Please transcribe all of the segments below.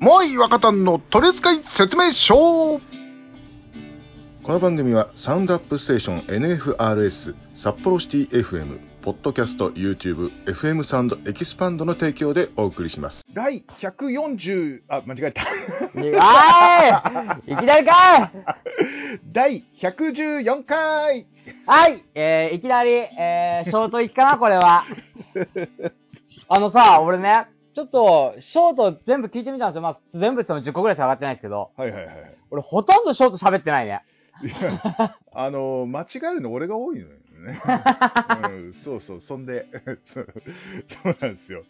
モアイ若旦の取扱説明書。この番組はサウンドアップステーション NFRS 札幌シティ FM ポッドキャスト YouTube FM サウンドエキスパンドの提供でお送りします。第140あ間違えた。はい！いきなりかい！第114回。はい！えー、いきなり、えー、ショート行きかな、これは。あのさ、俺ね、ちょっと、ショート全部聞いてみたんですよ。まあ、全部って言っても10個ぐらいしか上がってないですけど、はいはいはい俺ほとんどショート喋ってないね。いやあの 間違えるの俺が多いのよね、うん、そうそうそんで そうなんですよ、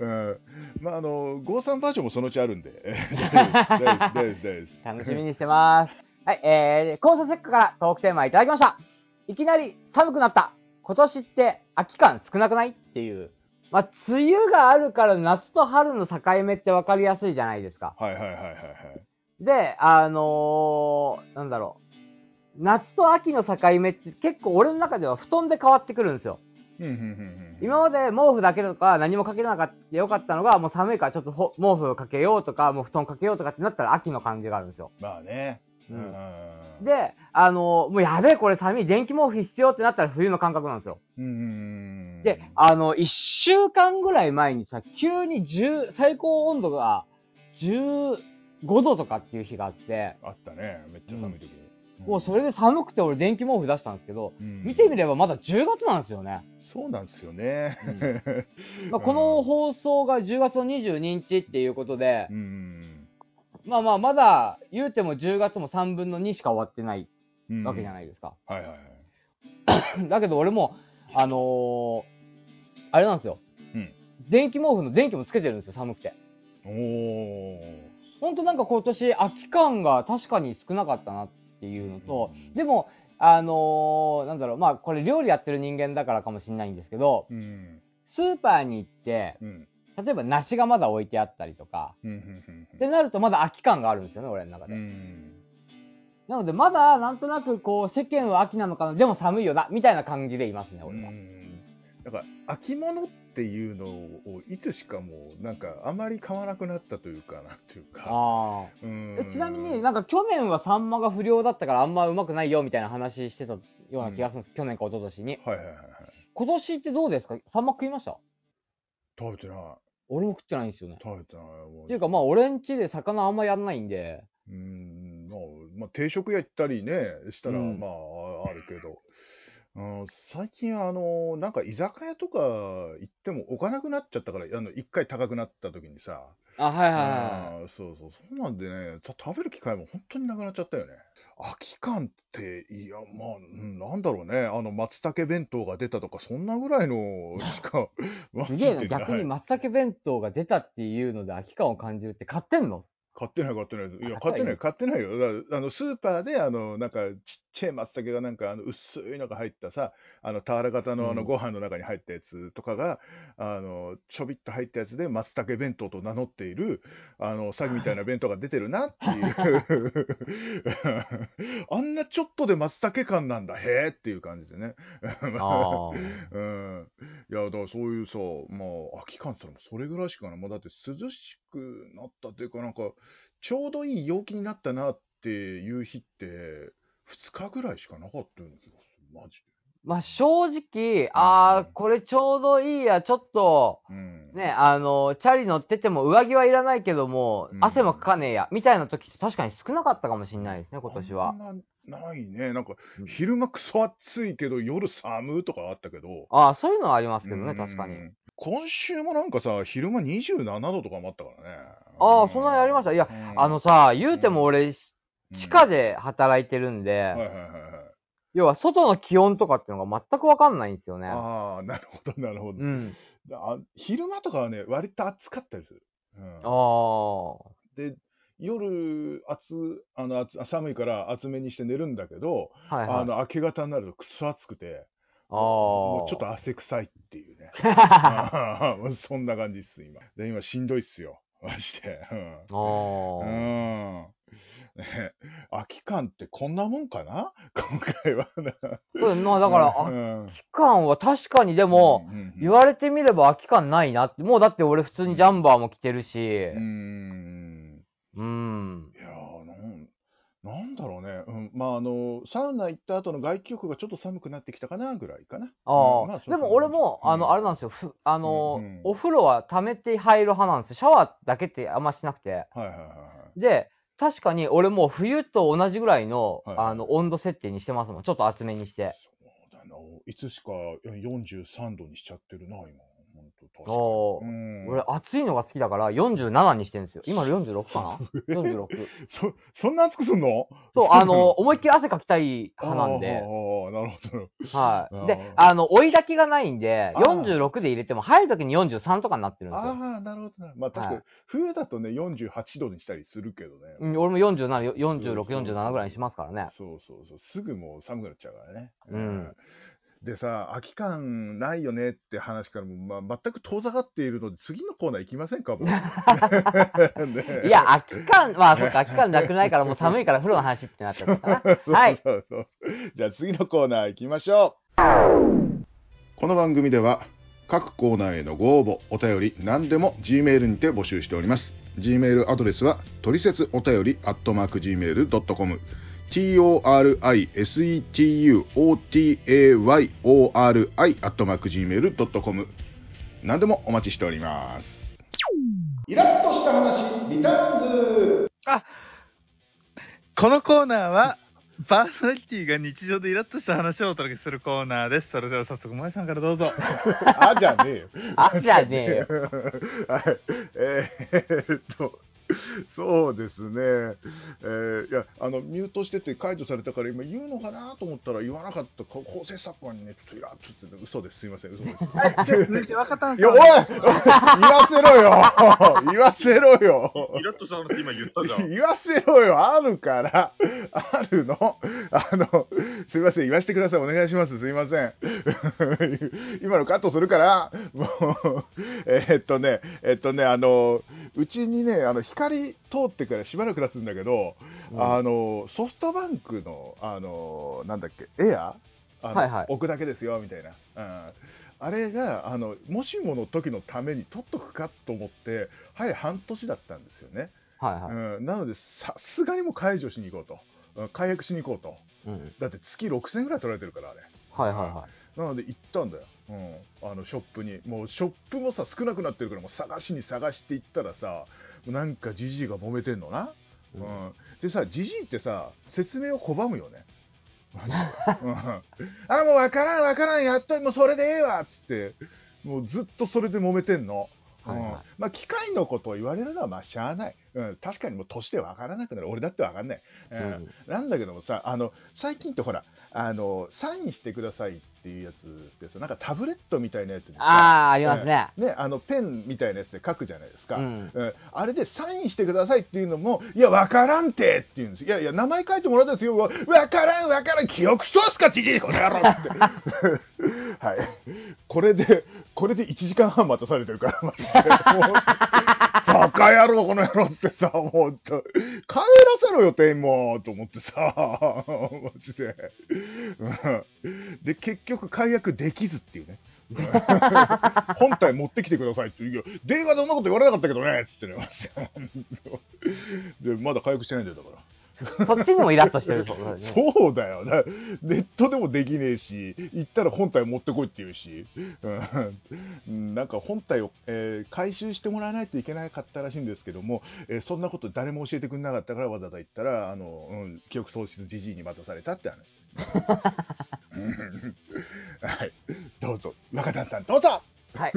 うん、まああの53バージョンもそのうちあるんで 楽しみにしてます。はい、えー、交差節からトークテーマいただきました。いきなり寒くなった。今年って秋感少なくない？っていう。まあ、梅雨があるから夏と春の境目って分かりやすいじゃないですか。はいはいはいはいはいで、あのー、なんだろう。夏と秋の境目って結構俺の中では布団で変わってくるんですよ。今まで毛布だけとか何もかけなかったよかったのが、もう寒いからちょっとほ毛布かけようとか、もう布団かけようとかってなったら秋の感じがあるんですよ。まあねううん。んで、あのーもうやべえ、これ寒い、電気毛布必要ってなったら冬の感覚なんですよ。うんうんうんで、あの、一週間ぐらい前にさ、急に10、最高温度が15度とかっていう日があって、あったね。めっちゃ寒い時。に、もうそれで寒くて俺電気毛布出したんですけど、うん。見てみればまだ10月なんですよね。そうなんですよね、まあ、この放送が10月の22日っていうことでう、んまあまあまだ言うても10月も3分の2しか終わってないうん。わけじゃないですか。はいはいはい。だけど俺も、あのーあれなんですよ。うん。電気毛布の電気もつけてるんですよ、寒くて。おおほんとなんか今年秋感が確かに少なかったなっていうのと、うんでも、あのーなんだろう、まあこれ料理やってる人間だからかもしれないんですけど、うん。スーパーに行って、うん例えば梨がまだ置いてあったりとか、うんうんってなるとまだ秋感があるんですよね、俺の中うで。ん。なのでまだなんとなくこう世間は秋なのかな、でも寒いよな、みたいな感じでいますね、俺は。うん。だから秋物っていうのをいつしかもうなんかあまり買わなくなったというかなんていうか。あーうちなみになんか去年はサンマが不良だったからあんまうまくないよみたいな話してたような気がするんです、去年か一昨年に。はいはいはいはい。今年ってどうですか？サンマ食いました？食べてない俺も食ってないんですよね。食べてないもう。っていうかまあ俺ん家で魚あんまやんないんで、うんまあ、まあ、定食屋行ったりねしたらうん。まあああるけど、うん、最近あのなんか居酒屋とか行っても置かなくなっちゃったからあの一回高くなった時にさ。あ、はいはいはいはい。あーそうそう、そう。なんでね、た食べる機会も本当になくなっちゃったよね。秋感って、いや、まあ、うんなんだろうね、あの、松茸弁当が出たとか、そんなぐらいのしか、マ すげえな、逆に松茸弁当が出たっていうので秋感を感じるって買ってんの？買ってない、買ってない。いや、あ買ってない、高買ってないよ。だあの、スーパーで、あの、なんか、ちっちゃい松茸が、なんか、あの、薄いのが入ったさ、あの、俵型の、あの、うんご飯の中に入ったやつとかが、あの、ちょびっと入ったやつで、松茸弁当と名乗っている、あの、詐欺みたいな弁当が出てるなっていう。あんなちょっとで松茸感なんだ、へえっていう感じでね。あ うん。いや、だからそういうさ、まあ、秋感って言ったらそれぐらいしかない。もうだって涼しくなったというか、なんか、ちょうどいい陽気になったなっていう日って、2日ぐらいしかなかったような気がする。マジまあ正直、あー、これちょうどいいや、ちょっと、で。うん。ね、あの、チャリ乗ってても上着はいらないけどもう、ん汗もかかねえや、みたいな時って確かに少なかったかもしれないですね、今年はなないね。なんかうん、昼間クソ暑いけど、夜寒とかあったけど。ああ、そういうのはありますけどね、うん確かに。。今週もなんかさ、昼間27度とかもあったからね。ああ、そんなにありました？いや、うんあのさ、言うても俺、うん地下で働いてるんで、はいはいはいはい。要は外の気温とかっていうのが全くわかんないんですよね。ああ、なるほど、なるほど。うん。あ昼間とかはね、割と暑かったりする。うんああ。で、夜暑あの暑、寒いから厚めにして寝るんだけど、はいはい。あの明け方になるとくそ暑くて、ああ。もうちょっと汗臭いっていうね。そんな感じっす、今。で、今しんどいっすよ。マジで。うんああ。うん。ね、秋感ってこんなもんかな？今回はな。そうまあだから、う空ん、き感は確かにでも、言われてみれば空き感ないなって、もうだって俺普通にジャンバーも着てるし、うーん。うん。いやーなん、なんだろうね。うん、まあ、あの、サウナ行った後の外気浴がちょっと寒くなってきたかな、ぐらいかな。ああ、うんまそうでも俺も、あの、あれななんですよ。ふあの、うんうんお風呂は溜めて入る派なんですよ。シャワーだけってあんましなくて。はいはいはいはい。で、確かに俺もう冬と同じぐらいの、はいはいあの、温度設定にしてますもん。ちょっと厚めにして。そうだな。いつしか43度にしちゃってるな、今。本当確かに。おーうん俺、暑いのが好きだから47にしてるんですよ。今46かな ?46。そ、そんな熱くすんの？そう、あの、思いっきり汗かきたい派なんあで。ーあー、なるほど。はい。で、あの、追い炊きがないんで、あー46で入れても入るときに43とかになってるんですよ。ああ、なるほどな。まあ確かにはい、冬だとね、48度にしたりするけどね。うん、俺も47、46、そうそう47ぐらいにしますからね。そうそうそう。すぐもう寒くなっちゃうからね。うんでさ、空き感ないよねって話からも、まあ、全く遠ざかっているので、次のコーナー行きませんか、もう。ねいや、空き感、まあ、そっか、空き感なくないから、もう寒いから風呂の話ってなっちゃったかな。そうはい。そうそう。じゃあ次のコーナー行きましょこの番組では各コーナーへのご応募お便り何でも G メールにて募集しております G メールアドレスはトリセツお便りアットマーク Gmail.com torisetuotayori アットマーク Gmail.com 何でもお待ちしておりますう。イラッとした話、リターンズこのコーナーは、パーソナリティが日常でイラッとした話をお届けするコーナーです。それでは早速、萌さんからどうぞ。あじゃねえよ。あじゃねえよ。はい。えーっと、そうですね。えーいや、あの、ミュートしてて解除されたから今言うのかなと思ったら言わなかったこ構成作家にね、ちょっとイラッとしてて、嘘です。すいません、嘘です。はい、じゃあ続いて若田さん。いや、おい言わせろよ 言わせろよイラッとした話今言ったじゃん 言わせろよあるからあるのあの、すいません、言わせてください。お願いします。すいません。今のカットするから、もう、えーっとね、えっとね、あの、うちにね、あの、光通ってからしばらく経つんだけど、うんあの、ソフトバンクの、あの、なんだっけ、エア？あのはいはい置くだけですよ、みたいな。うんあれが、あの、もしもの時のために取っとくかと思って、はい、半年だったんですよね。はいはい。うん、なので、さすがにもう解除しに行こうと。うん解約しに行こうと。うん。だって月6000円ぐらい取られてるから、あれ。はいはいはなので行ったんだよ。うん。あの、ショップに。もうショップもさ、少なくなってるから、もう探しに探して行ったらさ、なんかじじいが揉めてんのな。い。ううんん。でさ、じじいってさ、説明を拒むよね。あ、もうわからんわからん、やっと、もうそれでええわっつって、もうずっとそれで揉めてんの。うんはいはいまあ、機械のことを言われるのはまあしゃあない、うん、確かにもう年で分からなくなる俺だって分かんない、うんうんなんだけどもさあの最近ってほらあのサインしてくださいっていうやつってさなんかタブレットみたいなやつでさああ、ありますね。うんねあのペンみたいなやつで書くじゃないですか、うん。うんあれでサインしてくださいっていうのも、いや、わからんてって言うんですよ。いやいや、名前書いてもらったんですよ。わからん、わからん、記憶そうっすか、じじい、この野郎って。はい。これで、これで1時間半待たされてるから、マジで。もうバカ野郎、この野郎ってさ、もう、帰らせろよ、店も、と思ってさ、マジで。うんで、結局、解約できずっていうね。本体持ってきてくださいって言う。電話でそんなこと言われなかったけどねっ、つってね。で、まだ回復してないんだよ、だから。そっちにもイラッとしてるそうだね。そうだよな。ネットでもできねえし、行ったら本体持ってこいって言うし、うん、なんか本体を、えー回収してもらわないといけなかったらしいんですけども、えーそんなこと誰も教えてくれなかったからわざわざ行ったら、あの、うん、記憶喪失じじいに待たされたって話。うんはい。どうぞ。若田さん、どうぞはい。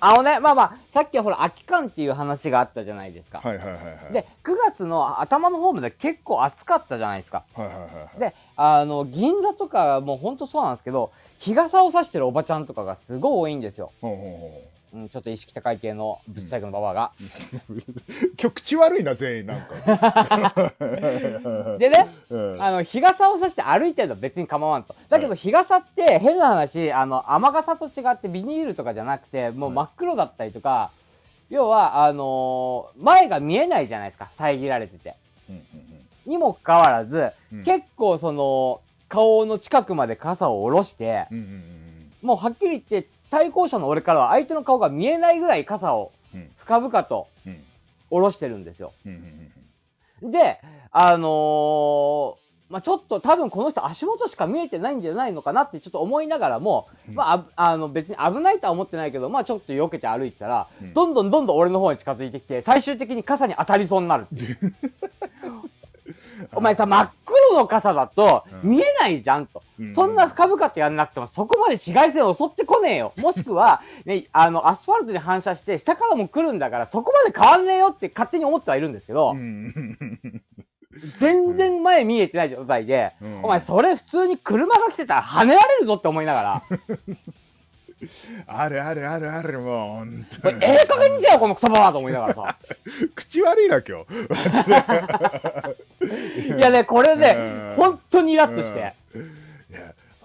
あのね、まあまあ、さっきはほら、空き缶っていう話があったじゃないですか。はいはいはいはい。で、9月の頭の方まで結構暑かったじゃないですか。はいはいはいはい。で、あの、銀座とかもうほんとそうなんですけど、日傘を差してるおばちゃんとかがすごい多いんですよ。ほうほうほううん、ちょっと意識高い系のぶっちゃけのババアが。今日口悪いな、全員、なんか。でね、うんあの、日傘を差して歩いてるの別に構わんと。だけど日傘って変な話、あの、雨傘と違ってビニールとかじゃなくて、もう真っ黒だったりとか、要は、あのー前が見えないじゃないですか、遮られてて。にもかかわらず、うん結構その、顔の近くまで傘を下ろして、もうはっきり言って、対向車の俺からは相手の顔が見えないぐらい傘をうん。深々とうん。下ろしてるんですよ。で、あのーまあ、ちょっと多分この人足元しか見えてないんじゃないのかなってちょっと思いながらも、うん。まあ、ああの別に危ないとは思ってないけど、まあちょっと避けて歩いてたら、うん。どんどんどんどん俺の方に近づいてきて、最終的に傘に当たりそうになるっていう。お前さ、真っ黒の傘だとうん。見えないじゃんと。うん。そんな深々ってやんなくても、そこまで紫外線襲ってこねえよ。もしくは、ね、あの、アスファルトに反射して、下からも来るんだから、そこまで変わんねえよって勝手に思ってはいるんですけど、うん。全然前見えてない状態で、うん。お前それ普通に車が来てたら跳ねられるぞって思いながら、あるあるあるある、もう、本こ当にれええ加減にせよ、このクソババアと思いながらさ。口悪いな、今日。いやね、これねうん、本当にイラッとして。うん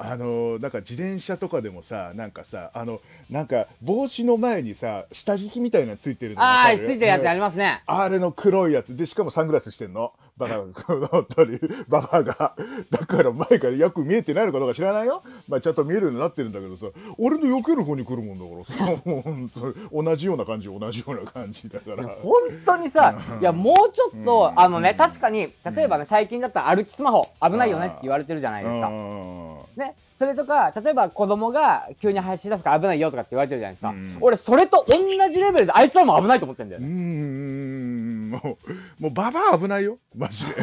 あのなんか自転車とかでもさ、なんかさ、あのなんか帽子の前にさ、下敷きみたいなのついてるのああ、ついてるやつありますね。あれの黒いやつ。で、しかもサングラスしてんの？バカが、本当に、ババアが。だから前からよく見えてないのかどうか知らないよ？まあちゃんと見えるようになってるんだけどさ、俺の避ける方に来るもんだからさ、同じような感じ、同じような感じだから。本当にさう、ん。いや、もうちょっとう、ん。あのね、確かに、例えばね、最近だったら歩きスマホ危ないよねって言われてるじゃないですか。うんね、それとか、例えば子供が急に走り出すから危ないよとかって言われてるじゃないですか。うん俺、それと同じレベルであいつらも危ないと思ってんだよね。ん、もう、もうババア危ないよ、マジで。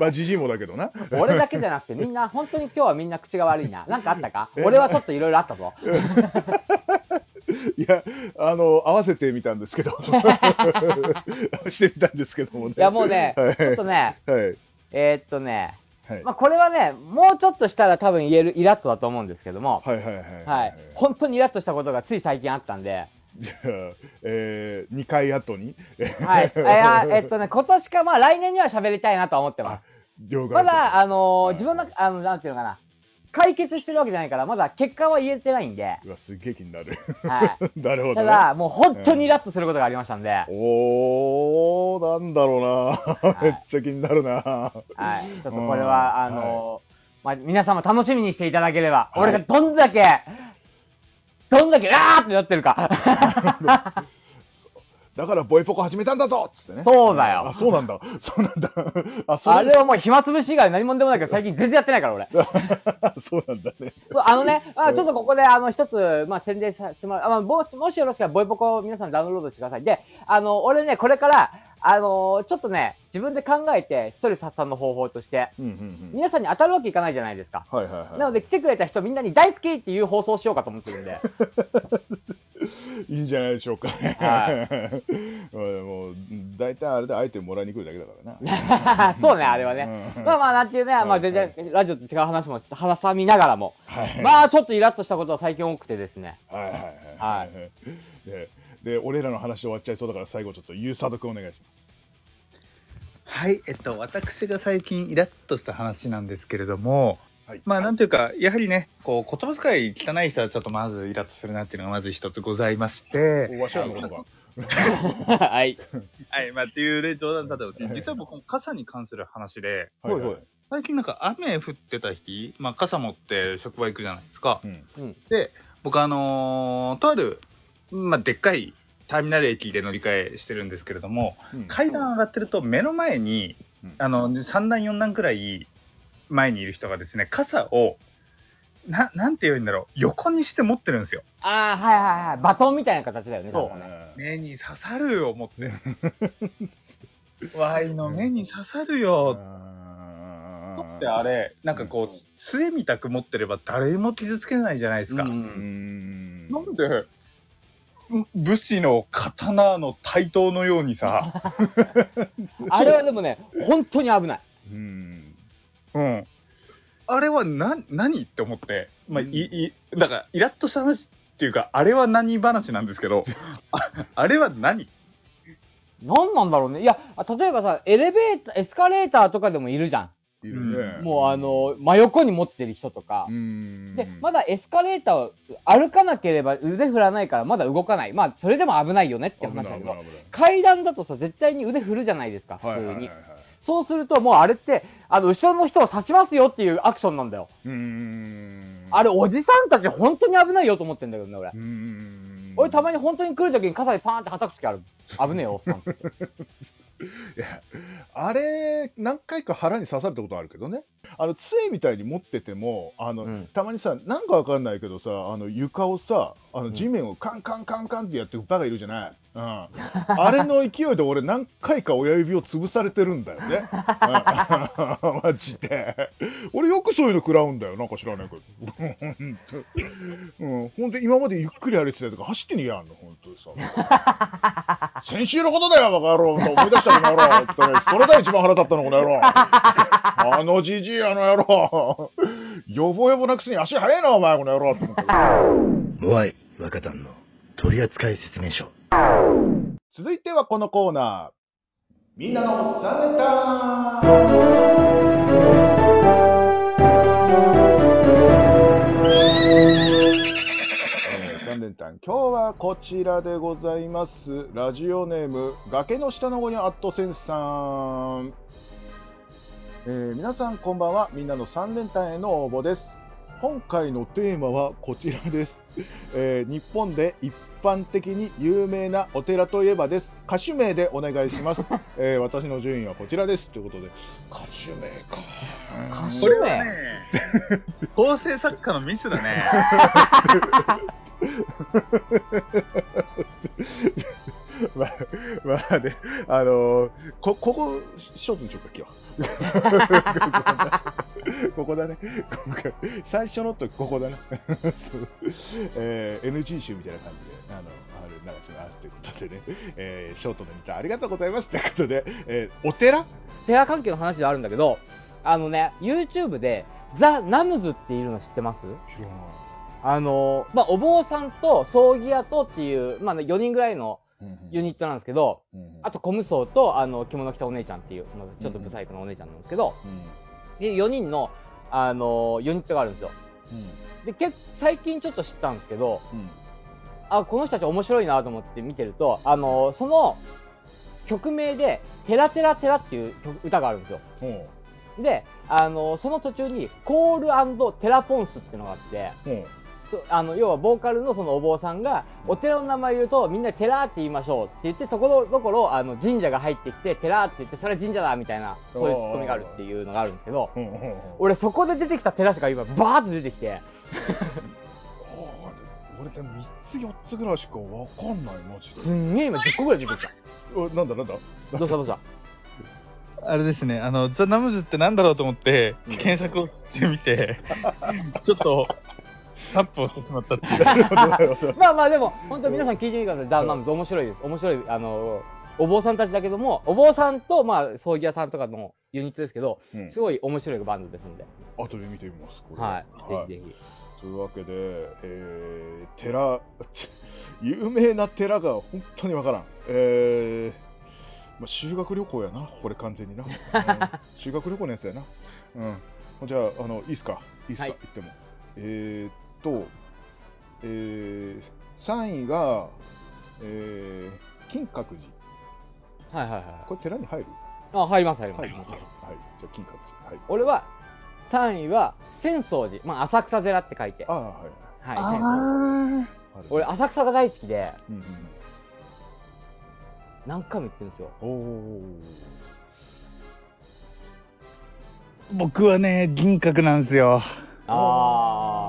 まあ、じじいもだけどな。俺だけじゃなくてみんな、本当に今日はみんな口が悪いな。なんかあったか？え俺はちょっといろいろあったぞ。いや、あの、合わせてみたんですけど。してみたんですけどもね。いや、もうね、はいちょっとね、はい。えーっとね、はい。まあ、これはね、もうちょっとしたら多分言えるイラッとだと思うんですけども、はいはいはい。はい。本当にイラッとしたことがつい最近あったんで、じゃあ、えー、2回後に？はい。えーえっとね、今年か、まあ来年には喋りたいなとは思ってます。了解まだ、あのーはい自分の、あの、なんていうのかな、解決してるわけじゃないから、まだ結果は言えてないんで、うわ、すっげえ気になる。は なるほど、ね。ただ、もう本当にイラッとすることがありましたんで、おー、なんだろうな。いめっちゃ気になるな。はい。ちょっとこれうんは、あのーまあ、皆様楽しみにしていただければ、はい俺がどんだけ、どんだけ、あーってなってるか。だから、ボイポコ始めたんだぞっつってね。そうだよあ、そうなんだ。そうなんだ。あ、そうあれはもう暇つぶし以外何もんでもないけど、最近全然やってないから、俺。そうなんだね。そう、あのね、あちょっとここで、あの、一つ、まあ、宣伝させてもらう。あまあ、もし、もしよろしければ、ボイポコ皆さんダウンロードしてください。で、あの、俺ね、これから、あのちょっとね、自分で考えて、ストレス発散の方法として、うんうんうん。皆さんに当たるわけいかないじゃないですか。はいはいはい。なので、来てくれた人みんなに大好きっていう放送をしようかと思ってるんで。いいんじゃないでしょうか。は もう、大体あれでアイテムもらいに来るだけだからな。そうね、あれはね。うんまあまあ、なんていうね、まあ全然、ラジオと違う話も挟みながらも、はいまあちょっとイラッとしたことは最近多くてですね。はいはいはい。はいで、で俺らの話終わっちゃいそうだから、最後ちょっと、ゆうさどくんお願いします。はい、えっと、私が最近イラッとした話なんですけれども、はいまあ、なんというか、やはりね、こう、言葉遣い汚い人はちょっとまずイラッとするなっていうのがまず一つございまして、おわしらのことか。はい。はい、まあ、っていうね、冗談だと実は僕、傘に関する話で、はいはい。最近なんか雨降ってた日、まあ、傘持って職場行くじゃないですかう。んうん。で、僕、あのーとある、まあ、でっかいターミナル駅で乗り換えしてるんですけれども、うん。階段上がってると目の前に、うん。あの3段4段くらい前にいる人がですね傘をななんて言うんだろう横にして持ってるんですよ。ああ、はいはいはい。バトンみたいな形だよね、そう。目に刺さるよ思って。ワイの目に刺さるよ。ってあれなんかこう杖みたく持ってれば誰も傷つけないじゃないですか、うんうんなんでん武士の刀の対等のようにさ、あれはでもね、本当に危ない。うん。うん、あれはな何って思って、まあ、いいだからイラッとした話っていうかあれは何話なんですけど。ああれは何？何なんだろうね。いや、例えばさ、エレベーター、エスカレーターとかでもいるじゃいるねん。もうあの、真横に持ってる人とかう。んで、まだエスカレーターを歩かなければ腕振らないからまだ動かない。まあ、それでも危ないよねって話だけど、階段だとさ、絶対に腕振るじゃないですか、普通にはいはいはいはい。そうすると、もうあれって、あの、後ろの人を刺しますよっていうアクションなんだよ。うんあれ、おじさんたち本当に危ないよと思ってんだけどね、俺う。ん俺、たまに本当に来るときに傘でパーンって叩くときある。危ねえよ、おっさん。い やあれ、何回か腹に刺されたことあるけどね。あの、杖みたいに持ってても、あの、うんたまにさ、なんかわかんないけどさ、あの、床をさ、あの、ん地面をカンカンカンカンってやってるバカいるじゃない。うん。あれの勢いで俺何回か親指を潰されてるんだよね。うん マジで。俺よくそういうの食らうんだよ。なんか知らないけど。うん。ほんと今までゆっくり歩いてたやつが走って逃げやんの、ほんとさ。先週のことだよ、バカ野郎。思い出したこの野郎。ってねそれだ一番腹立ったの、この野郎。あのじじい、あの野郎。よぼよぼなくせに足速いな、お前、この野郎。って思ったけどモアイ若旦の取扱説明書続いてはこのコーナー。みんなの3連単えー3連単今日はこちらでございます。ラジオネーム崖の下の子にアットセンスさん、えー皆さんこんばんは。みんなの3連単への応募です。今回のテーマはこちらです、えー日本で一般的に有名なお寺といえばです。歌手名でお願いします、えー私の順位はこちらです。ということで。歌手名か。歌手これはね、構成作家のミスだね。まあ、まあね、あのーこ、ここ、ショートにしよ。うか、今日。ここだね。最初のとここだね。そうえー NG 集みたいな感じで、あの、ある流しますということでね、えーショートのネタありがとうございますということで、えーお寺？寺関係の話ではあるんだけど、あのね、YouTube で、ザ・ナムズっていうの知ってます？知らない。あの、まあ、お坊さんと葬儀屋とっていう、まあ、4人ぐらいのユニットなんですけど、あと、コムソーと、あの、着物着たお姉ちゃんっていう、まあちょっとブサイクなお姉ちゃんなんですけど、うん、で、4人の、あの、ユニットがあるんですよ。うん、で、結最近ちょっと知ったんですけど、うん、あ、この人たち面白いなと思って見てると、あの、その、曲名で、テラテラテラっていう曲歌があるんですよ。ほで、あの、その途中に、コールテラポンスっていうのがあって、そあの要はボーカルのそのお坊さんがお寺の名前言うとみんな寺って言いましょうって言ってところどころあの神社が入ってきて寺って言ってそれは神社だみたいなそう。いうツッコミがあるっていうのがあるんですけど。俺そこで出てきた寺しか今バーッと出てきて。俺でも3つ4つぐらいしかわかんないマジすんげえ今10個ぐらい出てきた。でおなんだなんだ？どうしたどうした？あれですね、あの、ザ・ナムズってなんだろうと思って、うん。検索をしてみて、ちょっと、タップをしてしまったっていう。まあまあでも本当皆さん聞いてみてください。ダウンナムズ面白いです。面白いあのお坊さんたちだけどもお坊さんとまあ葬儀屋さんとかのユニットですけどうん。すごい面白いバンドですんで。後で見てみますこれ。はい。ぜひぜひ。というわけで、えー、寺 有名な寺が本当にわからん。えーまあ、修学旅行やな、これ完全にな。うん。修学旅行のやつやな。うん。じゃあ、あの、いいっすか？いいっすか、はい。言っても。えー、っと、えー、3位が、えー、金閣寺。はいはいはいこれ寺に入る？あ入ります入ります、はい。はい。じゃあ、金閣寺。はい。俺は3位は浅草寺、まあ、浅草寺って書いて、ああ、はい。はい、浅草俺浅草が大好きでうんうん。何回も行ってるんですよ。僕はね、銀閣なんですよ。ああ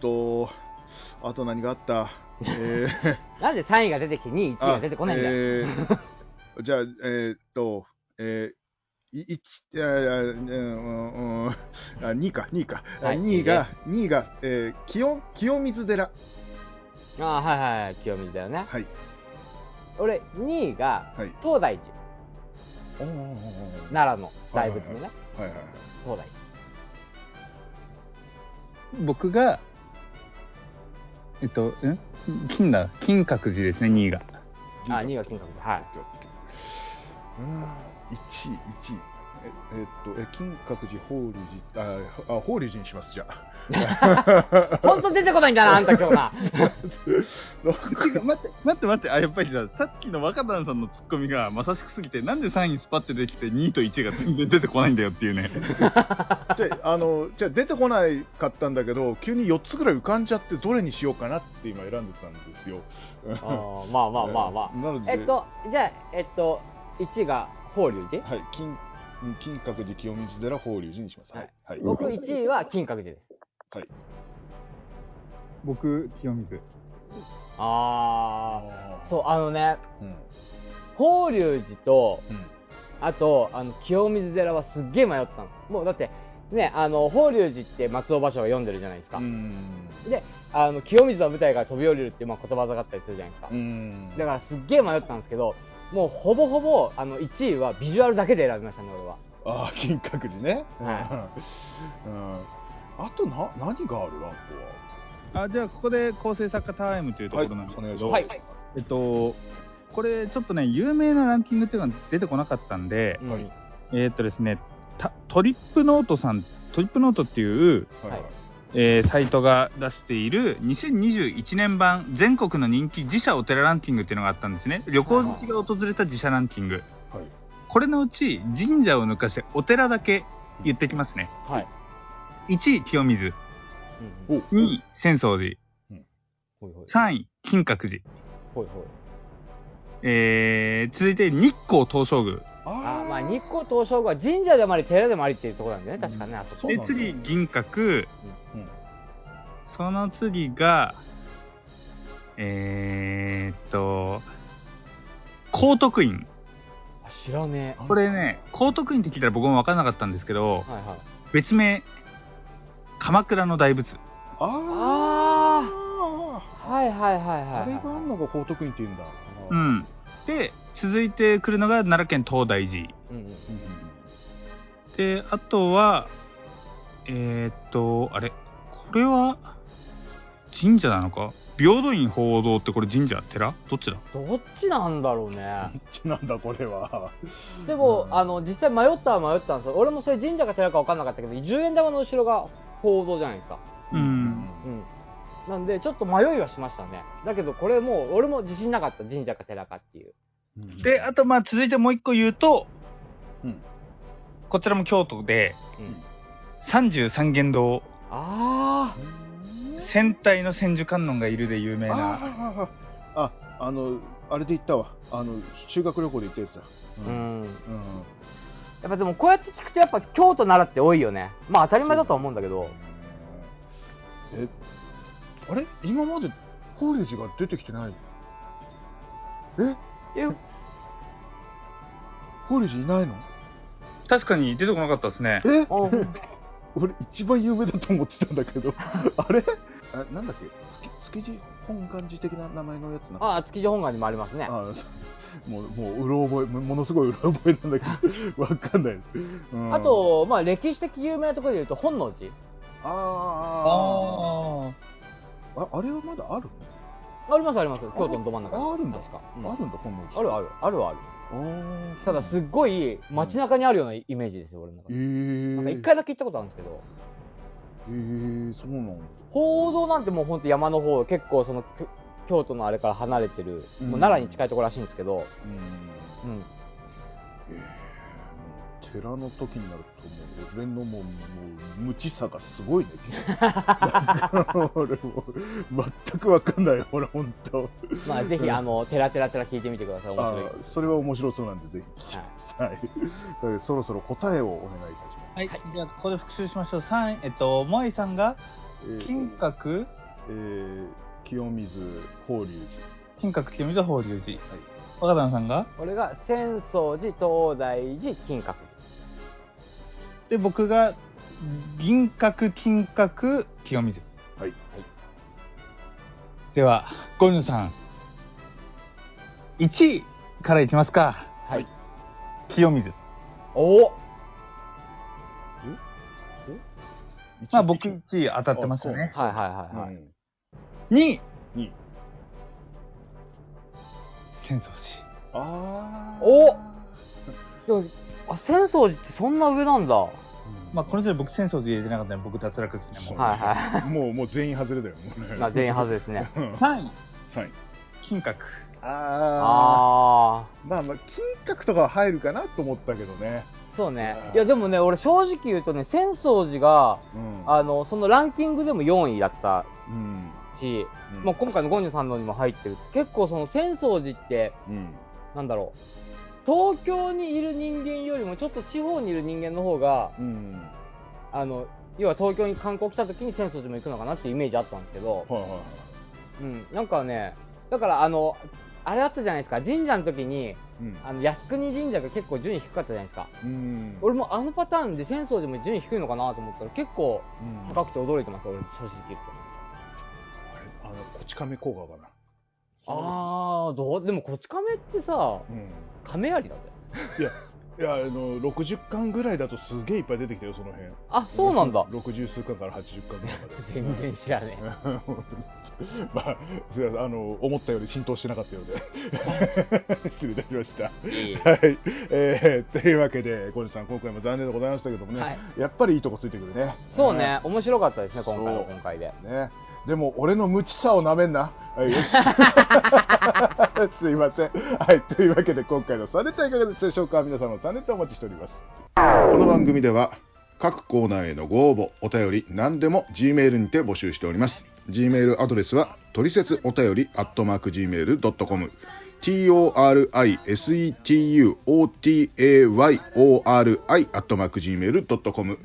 と、あと何があった？えー。あ なんで3位が出てきて2位1位が出てこないんだよ、えー。じゃあ、えーっと、えー、いやいやうんうんうん。あ2位か、2位か。はい2位が、2位が、えー、清清水寺。ああはいはいはい。清水だよね。はい。俺2位がはい。東大寺。奈良の大仏のね。はいはいはい。東大僕が、えっと、ん金だ、金閣寺ですね、2位が。寺あ2位が金閣寺はいうん1位、1位。ええっと、え、金閣寺、法隆寺、あ、あ法隆寺にします、じゃあ。ほんと出てこないんだな、あんた今日 な。待って、待って待って、あ、やっぱりさ、さっきの若旦さんのツッコミがまさしくすぎて、なんで3位スパってできて2位と1位が全然出てこないんだよっていうね。じゃあ、あの、じゃあ出てこないかったんだけど、急に4つぐらい浮かんじゃって、どれにしようかなって今選んでたんですよ。あーまあまあまあまあ。なので、えっと、じゃあ、えっと、1が法隆寺？はい、金、金閣寺、清水寺、法隆寺にします。はい。はい。僕1位は金閣寺です。はい。僕、清水。ああー、そう、あのね、うん。法隆寺と、うん。あと、あの、清水寺はすっげえ迷ったの。もうだって、ね、あの、法隆寺って松尾芭蕉が読んでるじゃないですか。うん。で、あの、清水の舞台から飛び降りるっていう、まあ、言葉があったりするじゃないですか。うん。だからすっげえ迷ったんですけど、もうほぼほぼ、あの、1位はビジュアルだけで選びましたね、俺は。ああ、金閣寺ね。は うん。あと、な、何があるランあ、じゃあここで構成作家タイムというところなんですけど、はい。えっと、これちょっとね、有名なランキングっていうのが出てこなかったんで、うんはいえーっとですね、たトリップノートさん、トリップノートっていう。はいえーサイトが出している2021年版全国の人気自社お寺ランキングっていうのがあったんですね。旅行好きが訪れた自社ランキング。はい。これのうち神社を抜かしてお寺だけ言ってきますね。はい。1位清水、うんうんお2位浅草寺、ほいほい。3位金閣寺、ほいほい。えー続いて日光東照宮、あまあ、日光東照宮は神社でもあり、寺でもありっていうところなんだよね、確かね、あそこ。で次銀閣、うんその次が、えーっと、高徳院。あ知らねこれね、高徳院って聞いたら僕も分からなかったんですけどえ。、はいはい。別名、鎌倉の大仏。ああはいはいはいはい。あれがあんのが高徳院って言うんだ。う。ん。で、続いてくるのが奈良県東大寺。うんうん。で、あとは、えーっと、あれ、これは神社なのか？平等院報道ってこれ神社？寺？どっちだ？どっちなんだろうね。なんだこれは。でも、うんあの、実際迷ったは迷ったんですよ。俺もそれ神社か寺か分かんなかったけど、10円玉の後ろが報道じゃないですか。うん。うん。なんで、ちょっと迷いはしましたね。だけど、これもう、俺も自信なかった。神社か寺かっていう。うん。で、あと、まあ、続いてもう一個言うと、うん。こちらも京都で、うん。三十三間堂、あ仙体の千手観音がいるで有名あな、あああのあれで行ったわ。あの修学旅行で行ったやつだ。あ。うん。うん。やっぱでも、こうやって聞くと、やっぱ京都奈良って多いよね。まあ、当たり前だとは思うんだけど。えあれ？今まで法隆寺が出てきてない？え？え、法隆寺いないの？確かに出てこなかったですね。え？あ 俺一番有名だと思ってたんだけど。あれ？あなんだっけ？築築地本願寺的な名前のやつなああ、築地本願にもありますね。あもうもううろ覚えもものすごいうろ覚えなんだけど。わかんないです、うん。あと、まあ、歴史的有名なところで言うと、本能寺。あああああれはまだあるありますあります。京都のど真ん中に。ああるんだ。確か。うん。あるんだ本能寺。あるある。あるはある。ただ、すっごい街中にあるようなイメージですよ、俺の中えで。ー、なんか一回だけ行ったことあるんですけど、えー、そうなんだ。報道なんてもうほんと山の方、結構その、京都のあれから離れてる、うん。もう奈良に近いところらしいんですけど、うん。うん。寺の時になるともう俺のもうもう無知さがすごいね 俺もう全くわかんない俺本当まあ、ぜひ、あの、テラテラテラ聞いてみてください。面白い。あそれは面白そうなんでぜひはい はい、そろそろ答えをお願いいたしますはい、じゃあここで復習しましょう。三位、えっと、萌えさんがえー金閣、えー清水法隆金閣清水法隆寺。はい若旦さんが？俺が浅草寺、東大寺、金閣。で、僕が銀閣、金閣、清水。はいでは、ゴニュさん。1位からいきますか。はい。清水。おお一まあ僕1位当たってますよね。はいはいはいはい。うん2位。浅草寺。あーおでも、あ、浅草寺ってそんな上なんだ。はまあこの人僕浅草寺入れてなかったんで僕脱落ですねもういは もう、もう全員外れだよ。もうねい。まあ全員はずですね。3位3位。金閣ああー。まあまあ、金閣とかは入るかなと思ったけどね。ー、そうね。いやでもね、俺正直言うとね、浅草寺が、うん。あの、そのランキングでも4位だったうん。し、うんまあ今回のゴンジュさんのにも入ってる。結構その浅草寺って、うん。なんだろう。東京にいる人間よりもちょっと地方にいる人間の方が、うん。あの、要は東京に観光来た時に浅草寺も行くのかなっていうイメージあったんですけど、はいはいはい。うん、なんかね、だからあの、あれあったじゃないですか、神社の時に、うん。あの靖国神社が結構順位低かったじゃないですか。うん。俺もあのパターンで浅草寺も順位低いのかなと思ったら結構うん高くて驚いてます、俺正直言うあれあの、こち亀効果かな。と。あー、どう？でもこち亀ってさ、うん。亀有だぜ。いや、いや、あの、60巻ぐらいだとすげえいっぱい出てきたよ、その辺。あ、そうなんだ。60数巻から80巻ぐらいまで。全然知らね まあ、すいませんあの、思ったより浸透してなかったようで。失礼いたしました。はい。えー、というわけで、小西さん、今回も残念でございましたけどもね、はいやっぱりいいとこついてくるね。そうね、面白かったですね、今回そうは今回で。ね。でも、俺の無知さをなめんな。はい、よし。すいません。はい、というわけで、今回のサネタいかがでしたでしょうか？皆様のサネタお待ちしております。この番組では各コーナーへのご応募お便り何でも G メールにて募集しております G メールアドレスはトリセツお便りアットマーク Gmail.com torisetuotayori アットマーク Gmail.com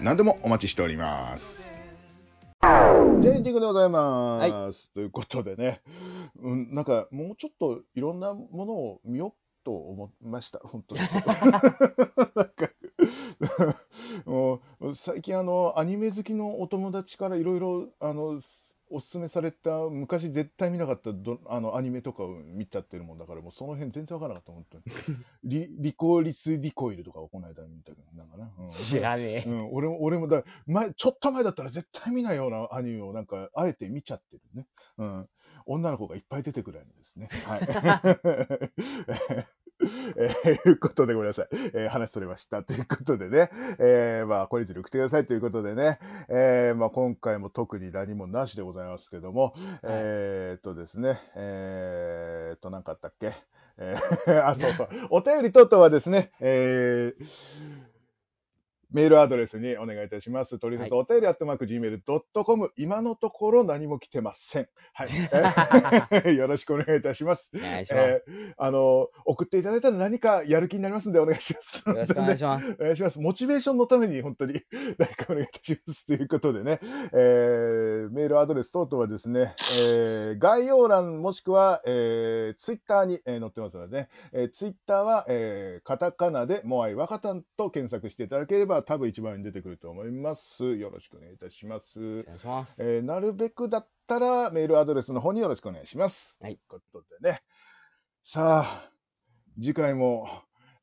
何でもお待ちしておりますじゃあエンディングでございます。ということでね、うん、なんかもうちょっといろんなものを見ようと思いました、本当に。なんかもう最近あの、アニメ好きのお友達からいろいろあのおすすめされた昔絶対見なかったどあのアニメとかを見ちゃってるもんだからもうその辺全然わからなかった本当に リリコリスリコイルとかをこの間見たけどなんかな、うん知らねえ。うん、俺も、俺もだ、前、ちょっと前だったら絶対見ないようなアニメをなんか、あえて見ちゃってるね。うん。女の子がいっぱい出てくるアニメですね。はい。えー、いうことでごめんなさい。えー話それました。ということでね。えー、まあ、これ以上送ってくださいということでね。えー、まあ、今回も特に何もなしでございますけども、えーっとですね、えーっと、なんかあったっけ？えー あ、そうそう。お便り等々はですね、えー、メールアドレスにお願いいたします。とりあえずはお便りアットマーク Gmail.com。今のところ何も来てません。はい。よろしくお願いいたします。お願いします。えーあの、送っていただいたら何かやる気になりますんでお願いします。よろしくお願いします。お願いします。モチベーションのために本当に誰かお願いいたします。ということでね、えーメールアドレス等々はですね、えー概要欄もしくは、えー、ツイッターに、えー載ってますのでね、えー、ツイッターは、えーカタカナでモアイワカタンと検索していただければ多分一番に出てくると思います。よろしくお願いいたします。お願いします。えーなるべくだったらメールアドレスの方によろしくお願いします。はいということでね。さあ、次回も、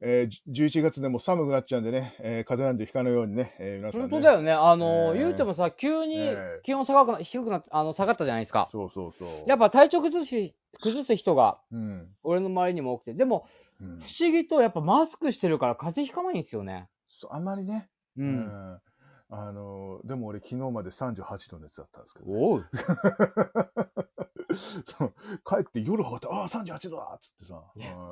えー、11月でも寒くなっちゃうんでね、えー風邪なんてひかぬようにね、えー皆さん、ね。本当だよね。あの、えー言うてもさ、急にえー気温下がくな、低くなっあの、下がったじゃないですか。そうそうそう。やっぱ体調崩し、崩す人が、うん。俺の周りにも多くて。でも、うん不思議とやっぱマスクしてるから風邪ひかないんですよね。そうあんまりね、う。うん。あの、でも俺昨日まで38度熱だったんですけど、おう。そう。帰って夜はって、ああ、38度だっつってさ、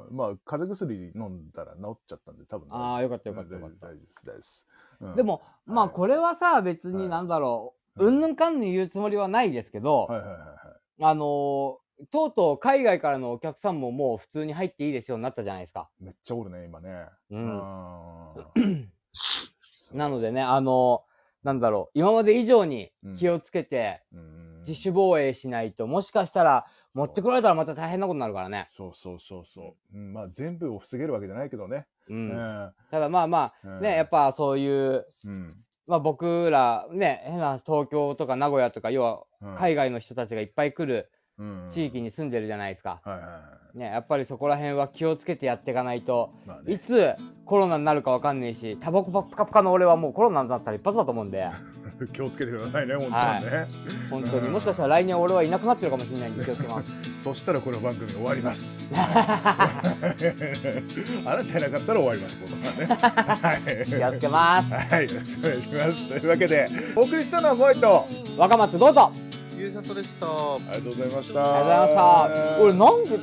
うん。まあ、風邪薬飲んだら治っちゃったんで、多分ああ、よかったよかったよかっ大丈夫、大丈夫です、大丈夫です。うん。まあはい。これはさ、別はい。になんだろう、はいうんぬんかんぬん言うつもりはないですけど、はいはいはいはい。あのーとうとう海外からのお客さんももう普通に入っていいですようになったじゃないですか。めっちゃおるね、今ね。うん あなのでね、あのーなんだろう、今まで以上に気をつけて、自主防衛しないと、もしかしたら持ってこられたらまた大変なことになるからね。そうそうそうそう。うん、まあ、全部を防げるわけじゃないけどね。う。うんん。ただまあまあ、うんね、やっぱそういう、うん。まあ僕ら、ね、変な東京とか名古屋とか、要はうん海外の人たちがいっぱい来るうん地域に住んでるじゃないですか。はいはいはい。ね、やっぱりそこら辺は気をつけてやっていかないと、まあねいつコロナになるかわかんないし、タバコパッカパカの俺はもうコロナになったら一発だと思うんで、気をつけてくださいね、本当はね。本当に。もしかしたら来年俺はいなくなってるかもしれないんで気をつけます。そしたらこの番組終わります。あなたいなかったら終わります、このね。はい。気をつけます。はい、よろしくお願いします。というわけで、お送りしたのはモイと、若松どうぞ。ゆうさとでしたありがとうございました。ありがとうございました。俺なんで